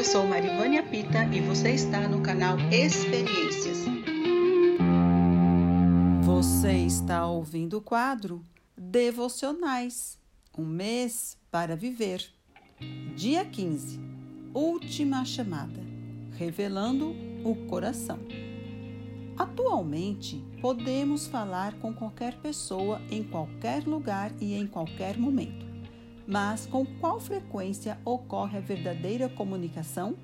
Eu sou Marivânia Pita e você está no canal Experiências. Você está ouvindo o quadro Devocionais Um mês para viver. Dia 15 Última chamada Revelando o coração. Atualmente, podemos falar com qualquer pessoa em qualquer lugar e em qualquer momento. Mas com qual frequência ocorre a verdadeira comunicação?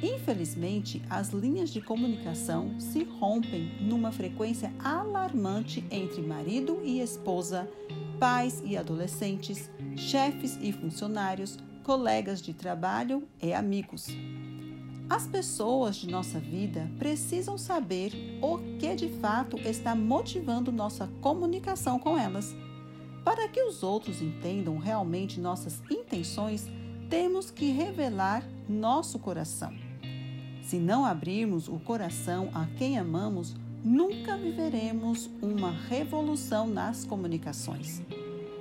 Infelizmente, as linhas de comunicação se rompem numa frequência alarmante entre marido e esposa, pais e adolescentes, chefes e funcionários, colegas de trabalho e amigos. As pessoas de nossa vida precisam saber o que de fato está motivando nossa comunicação com elas. Para que os outros entendam realmente nossas intenções, temos que revelar nosso coração. Se não abrirmos o coração a quem amamos, nunca viveremos uma revolução nas comunicações.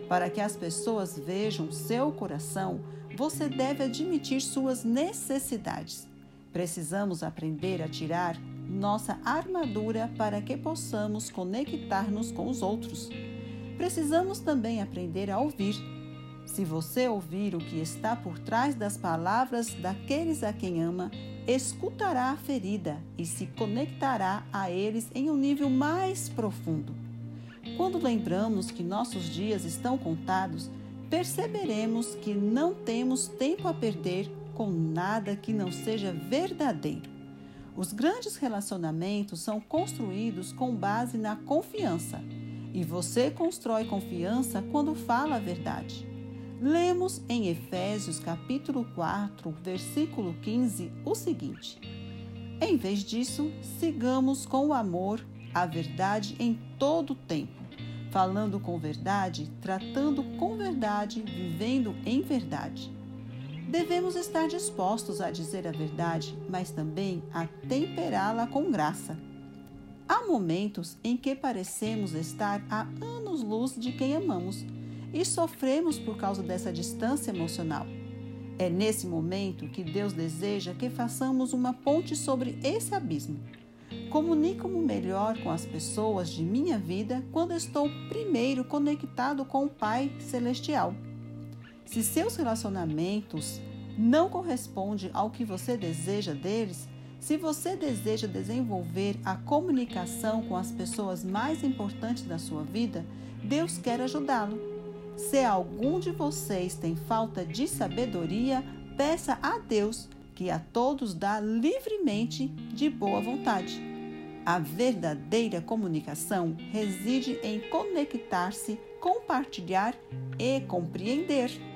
Para que as pessoas vejam seu coração, você deve admitir suas necessidades. Precisamos aprender a tirar nossa armadura para que possamos conectar-nos com os outros precisamos também aprender a ouvir. Se você ouvir o que está por trás das palavras daqueles a quem ama, escutará a ferida e se conectará a eles em um nível mais profundo. Quando lembramos que nossos dias estão contados, perceberemos que não temos tempo a perder com nada que não seja verdadeiro. Os grandes relacionamentos são construídos com base na confiança e você constrói confiança quando fala a verdade. Lemos em Efésios capítulo 4, versículo 15 o seguinte: Em vez disso, sigamos com o amor a verdade em todo o tempo, falando com verdade, tratando com verdade, vivendo em verdade. Devemos estar dispostos a dizer a verdade, mas também a temperá-la com graça Há momentos em que parecemos estar a anos-luz de quem amamos e sofremos por causa dessa distância emocional. É nesse momento que Deus deseja que façamos uma ponte sobre esse abismo. Comunico-me melhor com as pessoas de minha vida quando estou primeiro conectado com o Pai Celestial. Se seus relacionamentos não correspondem ao que você deseja deles, se você deseja desenvolver a comunicação com as pessoas mais importantes da sua vida, Deus quer ajudá-lo. Se algum de vocês tem falta de sabedoria, peça a Deus, que a todos dá livremente de boa vontade. A verdadeira comunicação reside em conectar-se, compartilhar e compreender.